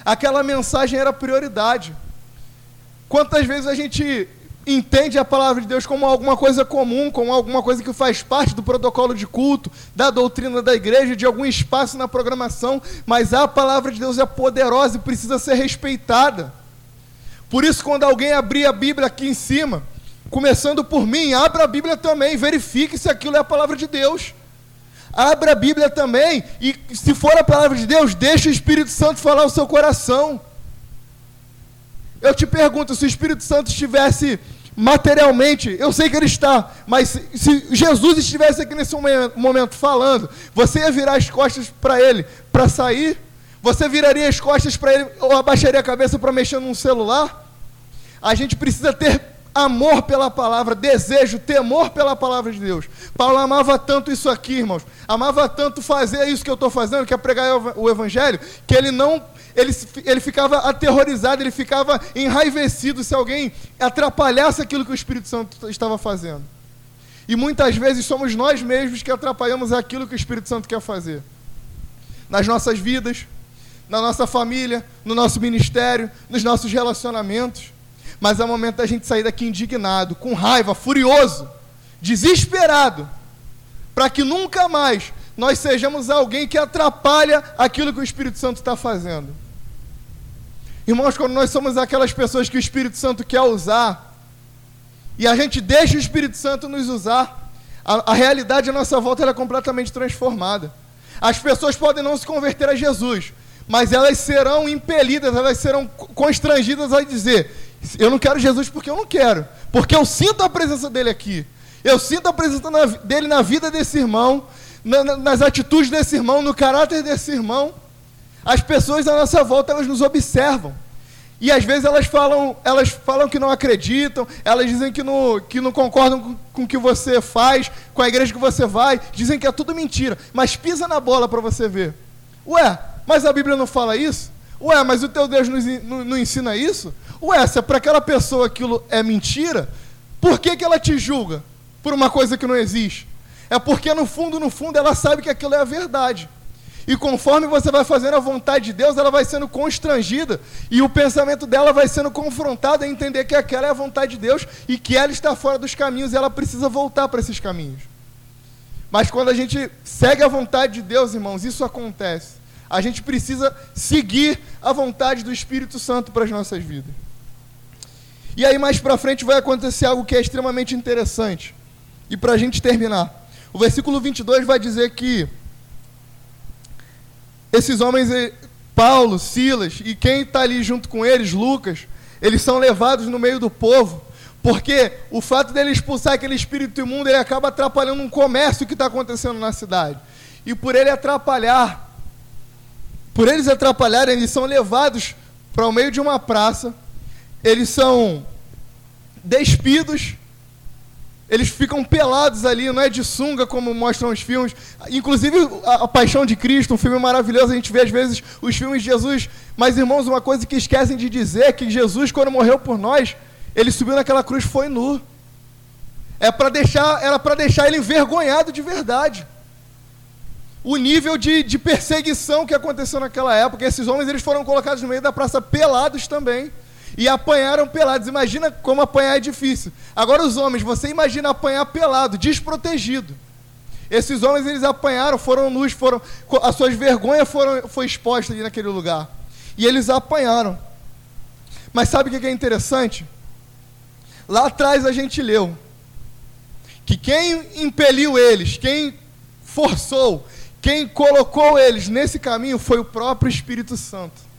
Aquela mensagem era prioridade. Quantas vezes a gente entende a palavra de Deus como alguma coisa comum, como alguma coisa que faz parte do protocolo de culto, da doutrina da igreja, de algum espaço na programação, mas a palavra de Deus é poderosa e precisa ser respeitada. Por isso, quando alguém abrir a Bíblia aqui em cima, começando por mim, abra a Bíblia também, verifique se aquilo é a palavra de Deus. Abra a Bíblia também e, se for a palavra de Deus, deixe o Espírito Santo falar o seu coração. Eu te pergunto, se o Espírito Santo estivesse materialmente, eu sei que ele está, mas se Jesus estivesse aqui nesse momento falando, você ia virar as costas para ele para sair? Você viraria as costas para ele ou abaixaria a cabeça para mexer num celular? A gente precisa ter amor pela palavra, desejo, temor pela palavra de Deus. Paulo amava tanto isso aqui, irmãos. Amava tanto fazer isso que eu estou fazendo, que é pregar o evangelho, que ele não ele, ele ficava aterrorizado, ele ficava enraivecido se alguém atrapalhasse aquilo que o Espírito Santo estava fazendo. E muitas vezes somos nós mesmos que atrapalhamos aquilo que o Espírito Santo quer fazer. Nas nossas vidas, na nossa família, no nosso ministério, nos nossos relacionamentos. Mas é o momento da gente sair daqui indignado, com raiva, furioso, desesperado, para que nunca mais nós sejamos alguém que atrapalha aquilo que o Espírito Santo está fazendo. Irmãos, quando nós somos aquelas pessoas que o Espírito Santo quer usar, e a gente deixa o Espírito Santo nos usar, a, a realidade à nossa volta é completamente transformada. As pessoas podem não se converter a Jesus, mas elas serão impelidas, elas serão constrangidas a dizer: Eu não quero Jesus porque eu não quero, porque eu sinto a presença dele aqui, eu sinto a presença na, dele na vida desse irmão, na, nas atitudes desse irmão, no caráter desse irmão. As pessoas à nossa volta, elas nos observam. E às vezes elas falam, elas falam que não acreditam, elas dizem que não, que não concordam com, com o que você faz, com a igreja que você vai, dizem que é tudo mentira. Mas pisa na bola para você ver. Ué, mas a Bíblia não fala isso? Ué, mas o teu Deus não, não, não ensina isso? Ué, se é para aquela pessoa aquilo é mentira, por que, que ela te julga por uma coisa que não existe? É porque no fundo, no fundo, ela sabe que aquilo é a verdade. E conforme você vai fazendo a vontade de Deus, ela vai sendo constrangida e o pensamento dela vai sendo confrontado a entender que aquela é a vontade de Deus e que ela está fora dos caminhos e ela precisa voltar para esses caminhos. Mas quando a gente segue a vontade de Deus, irmãos, isso acontece. A gente precisa seguir a vontade do Espírito Santo para as nossas vidas. E aí mais para frente vai acontecer algo que é extremamente interessante. E para a gente terminar, o versículo 22 vai dizer que esses homens, eh, Paulo, Silas e quem está ali junto com eles, Lucas, eles são levados no meio do povo, Porque o fato dele expulsar aquele espírito imundo, ele acaba atrapalhando um comércio que está acontecendo na cidade. E por ele atrapalhar, por eles atrapalharem, eles são levados para o meio de uma praça, eles são despidos, eles ficam pelados ali, não é de sunga como mostram os filmes. Inclusive a, Paixão de Cristo, um filme maravilhoso, a gente vê às vezes os filmes de Jesus. Mas irmãos, uma coisa que esquecem de dizer é que Jesus, quando morreu por nós, ele subiu naquela cruz foi nu. É para deixar, era para deixar ele envergonhado de verdade. O nível de, de perseguição que aconteceu naquela época, esses homens eles foram colocados no meio da praça pelados também e apanharam pelados. Imagina como apanhar é difícil. Agora os homens, você imagina apanhar pelado, desprotegido. Esses homens eles apanharam, foram nus, foram as suas vergonhas foram foi exposta ali naquele lugar. E eles apanharam. Mas sabe o que é interessante? Lá atrás a gente leu que quem impeliu eles, quem forçou, quem colocou eles nesse caminho foi o próprio Espírito Santo.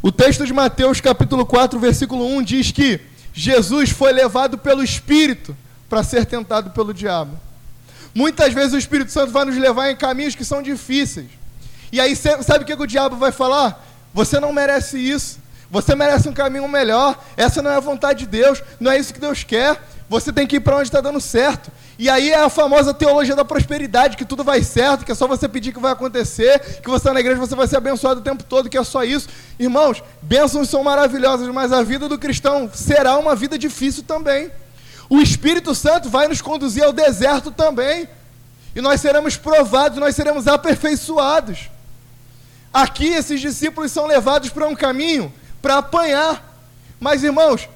O texto de Mateus, capítulo 4, versículo 1 diz que Jesus foi levado pelo Espírito para ser tentado pelo diabo. Muitas vezes o Espírito Santo vai nos levar em caminhos que são difíceis. E aí, sabe o que o diabo vai falar? Você não merece isso. Você merece um caminho melhor. Essa não é a vontade de Deus. Não é isso que Deus quer. Você tem que ir para onde está dando certo. E aí é a famosa teologia da prosperidade, que tudo vai certo, que é só você pedir que vai acontecer, que você na igreja você vai ser abençoado o tempo todo, que é só isso. Irmãos, bênçãos são maravilhosas, mas a vida do cristão será uma vida difícil também. O Espírito Santo vai nos conduzir ao deserto também. E nós seremos provados, nós seremos aperfeiçoados. Aqui esses discípulos são levados para um caminho para apanhar. Mas, irmãos,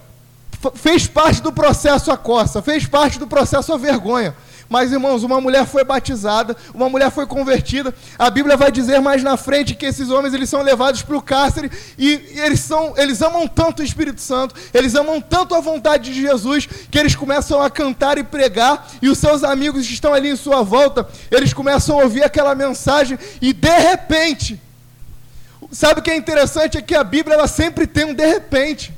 fez parte do processo a coça, fez parte do processo a vergonha. Mas, irmãos, uma mulher foi batizada, uma mulher foi convertida. A Bíblia vai dizer mais na frente que esses homens eles são levados para o cárcere e eles, são, eles amam tanto o Espírito Santo, eles amam tanto a vontade de Jesus, que eles começam a cantar e pregar, e os seus amigos que estão ali em sua volta, eles começam a ouvir aquela mensagem, e de repente, Sabe o que é interessante? É que a Bíblia ela sempre tem um de repente.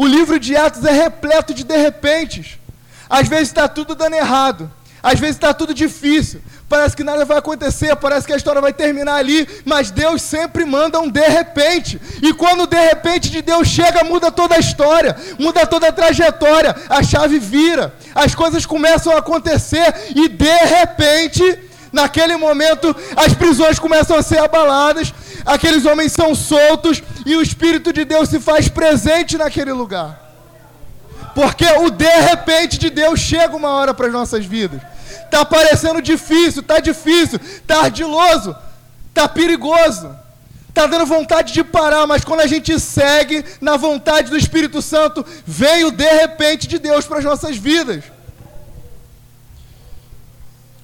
O livro de Atos é repleto de de repentes. Às vezes está tudo dando errado. Às vezes está tudo difícil. Parece que nada vai acontecer, parece que a história vai terminar ali, mas Deus sempre manda um de repente. E quando o de repente de Deus chega, muda toda a história, muda toda a trajetória, a chave vira, as coisas começam a acontecer e de repente, naquele momento, as prisões começam a ser abaladas, aqueles homens são soltos e o Espírito de Deus se faz presente naquele lugar. Porque o de repente de Deus chega uma hora para as nossas vidas. Está parecendo difícil, está difícil, está ardiloso, está perigoso. Está dando vontade de parar, mas quando a gente segue na vontade do Espírito Santo, vem o de repente de Deus para as nossas vidas.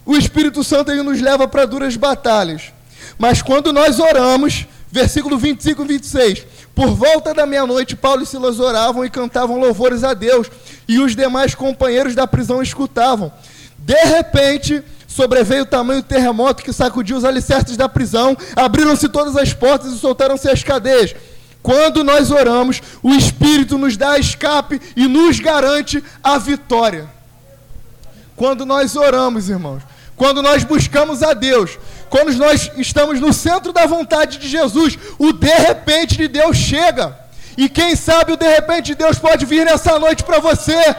O Espírito Santo ele nos leva para duras batalhas. Mas quando nós oramos, versículo 25 e 26, por volta da meia-noite, Paulo e Silas oravam e cantavam louvores a Deus, e os demais companheiros da prisão escutavam. De repente, sobreveio o tamanho terremoto que sacudiu os alicerces da prisão, abriram-se todas as portas e soltaram-se as cadeias. Quando nós oramos, o Espírito nos dá escape e nos garante a vitória. Quando nós oramos, irmãos, quando nós buscamos a Deus, quando nós estamos no centro da vontade de Jesus, o de repente de Deus chega. E quem sabe o de repente de Deus pode vir nessa noite para você.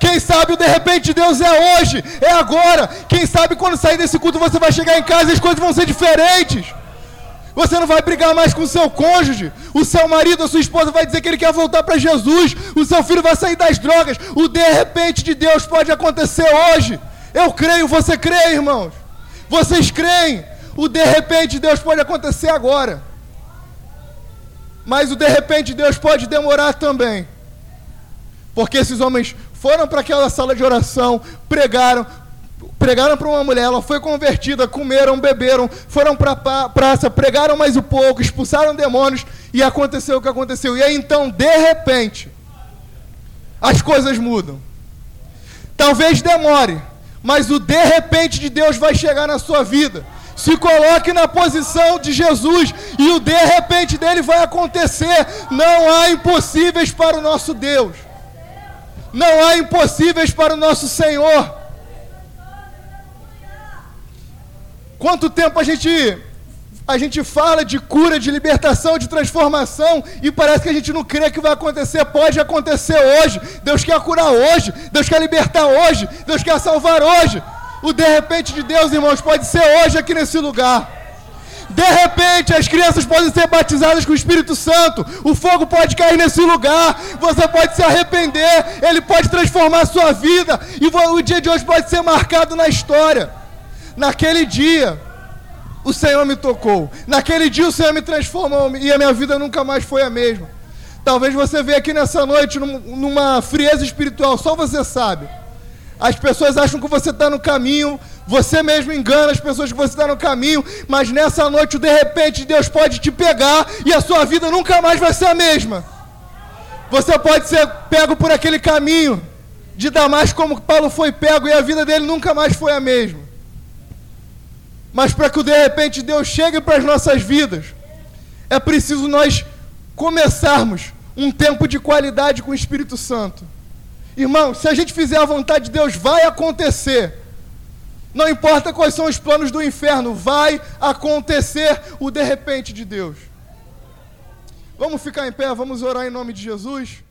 Quem sabe o de repente de Deus é hoje, é agora. Quem sabe quando sair desse culto você vai chegar em casa e as coisas vão ser diferentes. Você não vai brigar mais com o seu cônjuge. O seu marido, a sua esposa vai dizer que ele quer voltar para Jesus. O seu filho vai sair das drogas. O de repente de Deus pode acontecer hoje. Eu creio, você crê, irmãos? Vocês creem? O de repente Deus pode acontecer agora. Mas o de repente Deus pode demorar também. Porque esses homens foram para aquela sala de oração, pregaram, pregaram para uma mulher, ela foi convertida, comeram, beberam, foram para a praça, pregaram mais um pouco, expulsaram demônios e aconteceu o que aconteceu. E aí então, de repente, as coisas mudam. Talvez demore, mas o de repente de Deus vai chegar na sua vida. Se coloque na posição de Jesus e o de repente dele vai acontecer. Não há impossíveis para o nosso Deus. Não há impossíveis para o nosso Senhor. Quanto tempo a gente a gente fala de cura, de libertação, de transformação e parece que a gente não crê que vai acontecer. Pode acontecer hoje. Deus quer curar hoje. Deus quer libertar hoje. Deus quer salvar hoje. O de repente de Deus, irmãos, pode ser hoje aqui nesse lugar. De repente, as crianças podem ser batizadas com o Espírito Santo. O fogo pode cair nesse lugar. Você pode se arrepender. Ele pode transformar a sua vida. E o dia de hoje pode ser marcado na história. Naquele dia, o Senhor me tocou. Naquele dia, o Senhor me transformou. E a minha vida nunca mais foi a mesma. Talvez você veja aqui nessa noite numa frieza espiritual. Só você sabe. As pessoas acham que você está no caminho, você mesmo engana as pessoas que você está no caminho, mas nessa noite, de repente, Deus pode te pegar e a sua vida nunca mais vai ser a mesma. Você pode ser pego por aquele caminho de Damasco, como Paulo foi pego, e a vida dele nunca mais foi a mesma. Mas para que de repente Deus chegue para as nossas vidas, é preciso nós começarmos um tempo de qualidade com o Espírito Santo. Irmão, se a gente fizer a vontade de Deus, vai acontecer. Não importa quais são os planos do inferno, vai acontecer o de repente de Deus. Vamos ficar em pé, vamos orar em nome de Jesus.